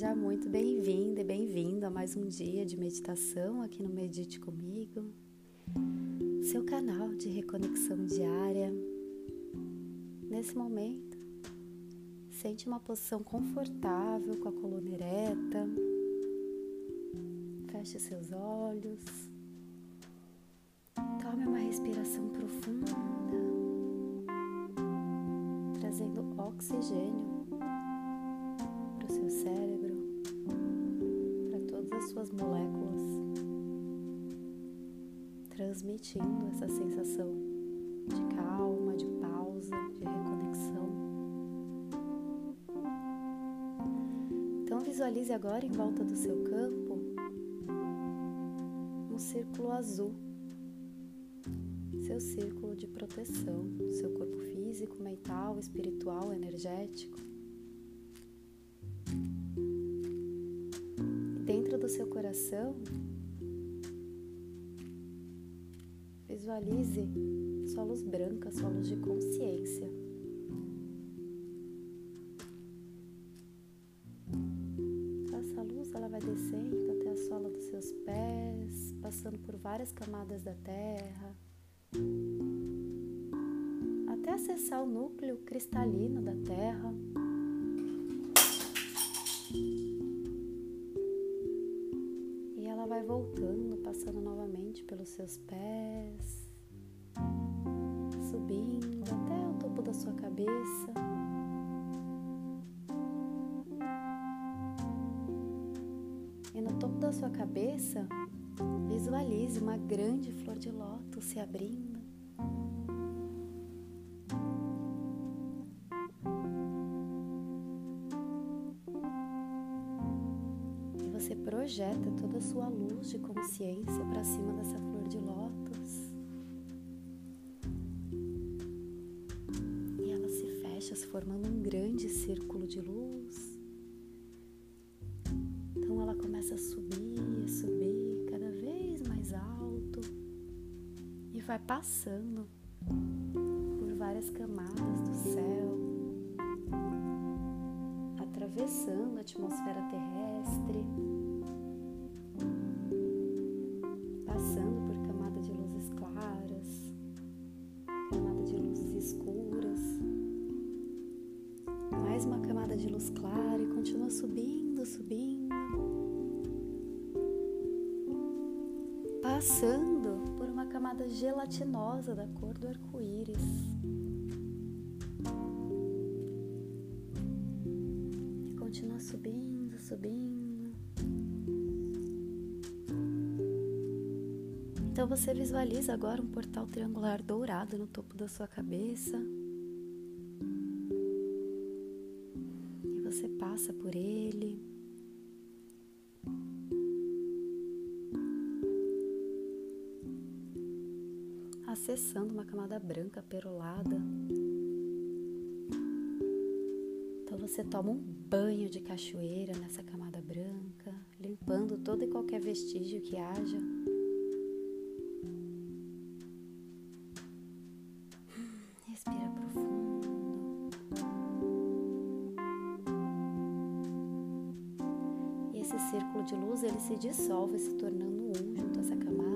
Seja muito bem-vinda e bem-vindo a mais um dia de meditação aqui no Medite Comigo, seu canal de reconexão diária. Nesse momento, sente uma posição confortável com a coluna ereta, feche seus olhos, tome uma respiração profunda, trazendo oxigênio seu cérebro, transmitindo essa sensação de calma, de pausa, de reconexão. Então visualize agora em volta do seu campo um círculo azul, seu círculo de proteção, seu corpo físico, mental, espiritual, energético. do seu coração, visualize sua luz branca, sua luz de consciência. Essa luz ela vai descendo até a sola dos seus pés, passando por várias camadas da terra, até acessar o núcleo cristalino da terra. vai voltando, passando novamente pelos seus pés, subindo até o topo da sua cabeça. E no topo da sua cabeça, visualize uma grande flor de lótus se abrindo. Sua luz de consciência para cima dessa flor de lótus. E ela se fecha, se formando um grande círculo de luz. Então ela começa a subir, a subir cada vez mais alto e vai passando por várias camadas do céu, atravessando a atmosfera terrestre de luz clara e continua subindo, subindo. Passando por uma camada gelatinosa da cor do arco-íris. E continua subindo, subindo. Então você visualiza agora um portal triangular dourado no topo da sua cabeça. Acessando uma camada branca perolada. Então você toma um banho de cachoeira nessa camada branca, limpando todo e qualquer vestígio que haja esse círculo de luz ele se dissolve, se tornando um junto a essa camada.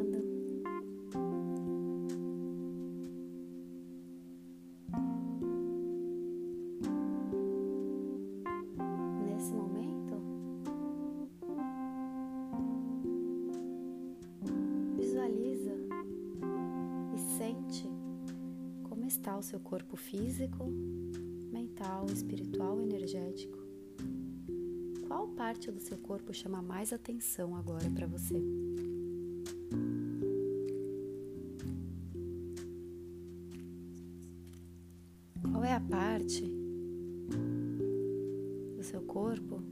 Está o seu corpo físico, mental, espiritual, energético. Qual parte do seu corpo chama mais atenção agora para você? Qual é a parte do seu corpo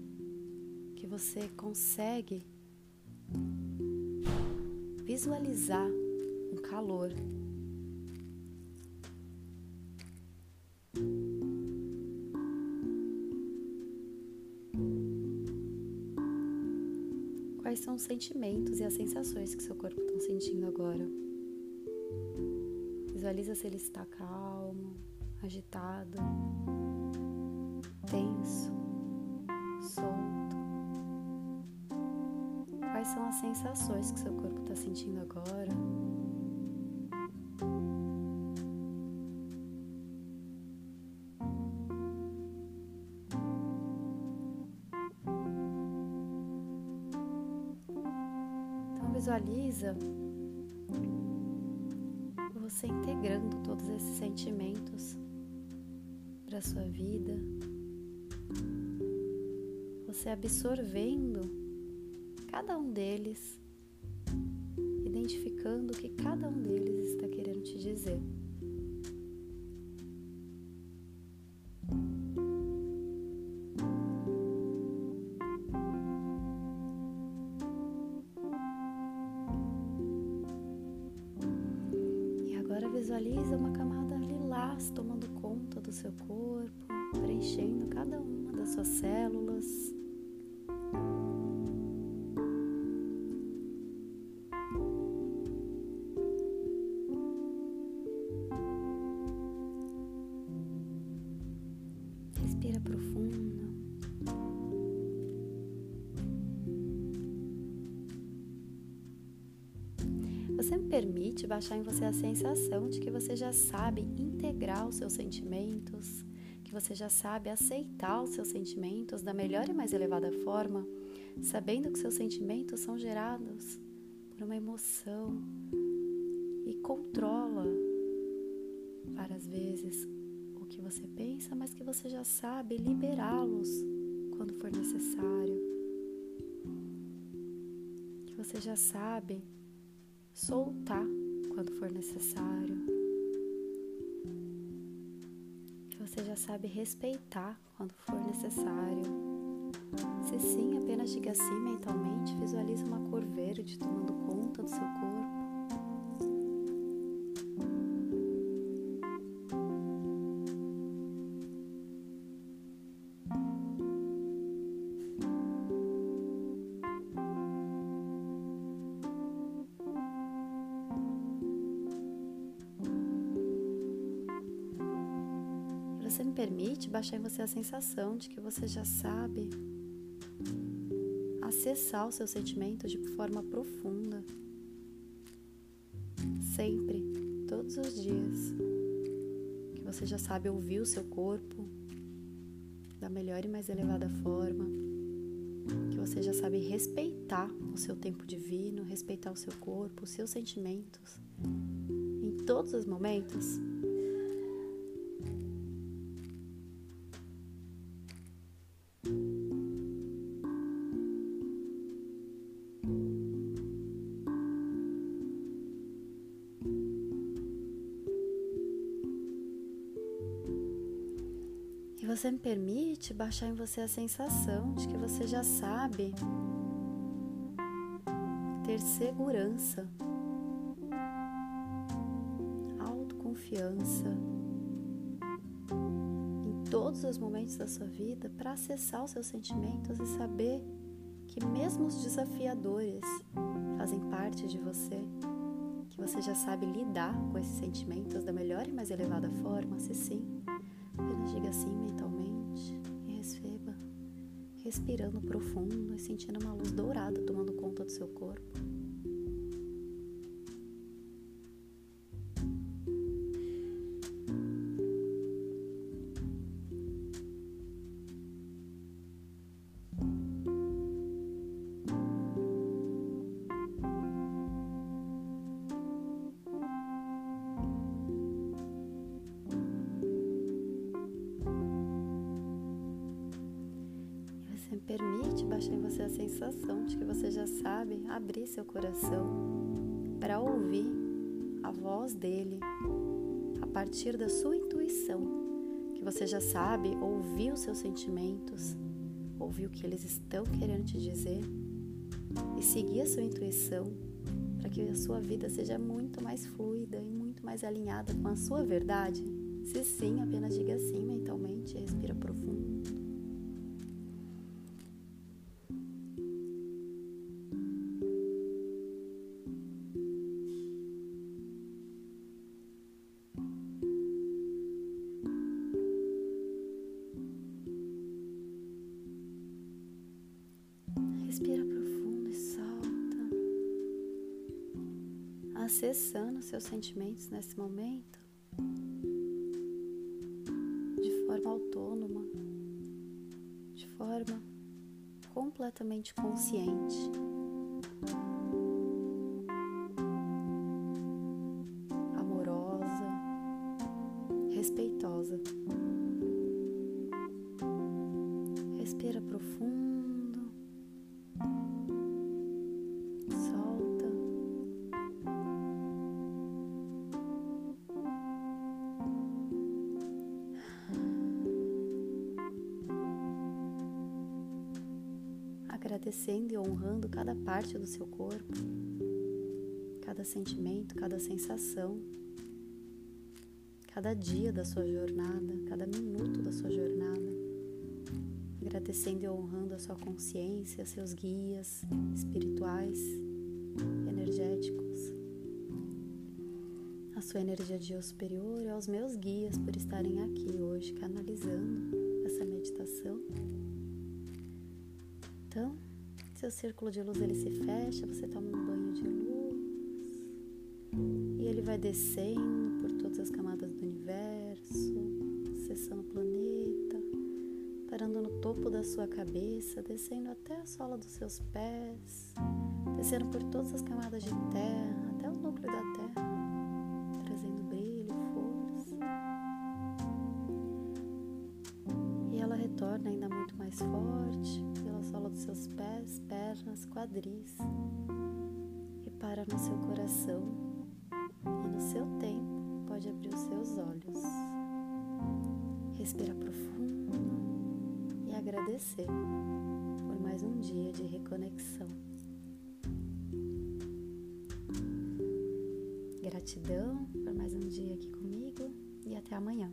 que você consegue visualizar um calor são os sentimentos e as sensações que seu corpo está sentindo agora. Visualiza se ele está calmo, agitado, tenso, solto. Quais são as sensações que seu corpo está sentindo agora? Visualiza você integrando todos esses sentimentos para sua vida, você absorvendo cada um deles, identificando o que cada um deles está querendo te dizer. Visualiza uma camada lilás tomando conta do seu corpo, preenchendo cada uma das suas células. Permite baixar em você a sensação de que você já sabe integrar os seus sentimentos, que você já sabe aceitar os seus sentimentos da melhor e mais elevada forma, sabendo que seus sentimentos são gerados por uma emoção e controla várias vezes o que você pensa, mas que você já sabe liberá-los quando for necessário. Que você já sabe soltar quando for necessário. Que você já sabe respeitar quando for necessário. Se sim, apenas diga sim mentalmente, visualize uma cor verde tomando conta do seu corpo. Permite baixar em você a sensação de que você já sabe acessar os seus sentimentos de forma profunda, sempre, todos os dias. Que você já sabe ouvir o seu corpo da melhor e mais elevada forma. Que você já sabe respeitar o seu tempo divino, respeitar o seu corpo, os seus sentimentos. Em todos os momentos, você me permite baixar em você a sensação de que você já sabe ter segurança, autoconfiança em todos os momentos da sua vida para acessar os seus sentimentos e saber que mesmo os desafiadores fazem parte de você, que você já sabe lidar com esses sentimentos da melhor e mais elevada forma, se sim Apenas diga assim mentalmente e receba, respirando profundo e sentindo uma luz dourada tomando conta do seu corpo. Permite baixar em você a sensação de que você já sabe abrir seu coração para ouvir a voz dele a partir da sua intuição, que você já sabe ouvir os seus sentimentos, ouvir o que eles estão querendo te dizer e seguir a sua intuição para que a sua vida seja muito mais fluida e muito mais alinhada com a sua verdade. Se sim, apenas diga sim mentalmente, profundo. Respira profundo acessando seus sentimentos nesse momento de forma autônoma, de forma completamente consciente. Amorosa, respeitosa. Respira profundo. Agradecendo e honrando cada parte do seu corpo, cada sentimento, cada sensação, cada dia da sua jornada, cada minuto da sua jornada agradecendo e honrando a sua consciência, seus guias espirituais, energéticos, a sua energia de eu superior e aos meus guias por estarem aqui hoje canalizando essa meditação. Então, seu círculo de luz ele se fecha, você toma um banho de luz. E ele vai descendo por todas as camadas do universo, acessando o planeta parando no topo da sua cabeça, descendo até a sola dos seus pés, descendo por todas as camadas de terra, até o núcleo da terra, E retorna ainda muito mais forte pela sola dos seus pés, pernas, quadris, e para no seu coração, e no seu tempo pode abrir os seus olhos. Respira profundo agradecer por mais um dia de reconexão. Gratidão por mais um dia aqui comigo e até amanhã.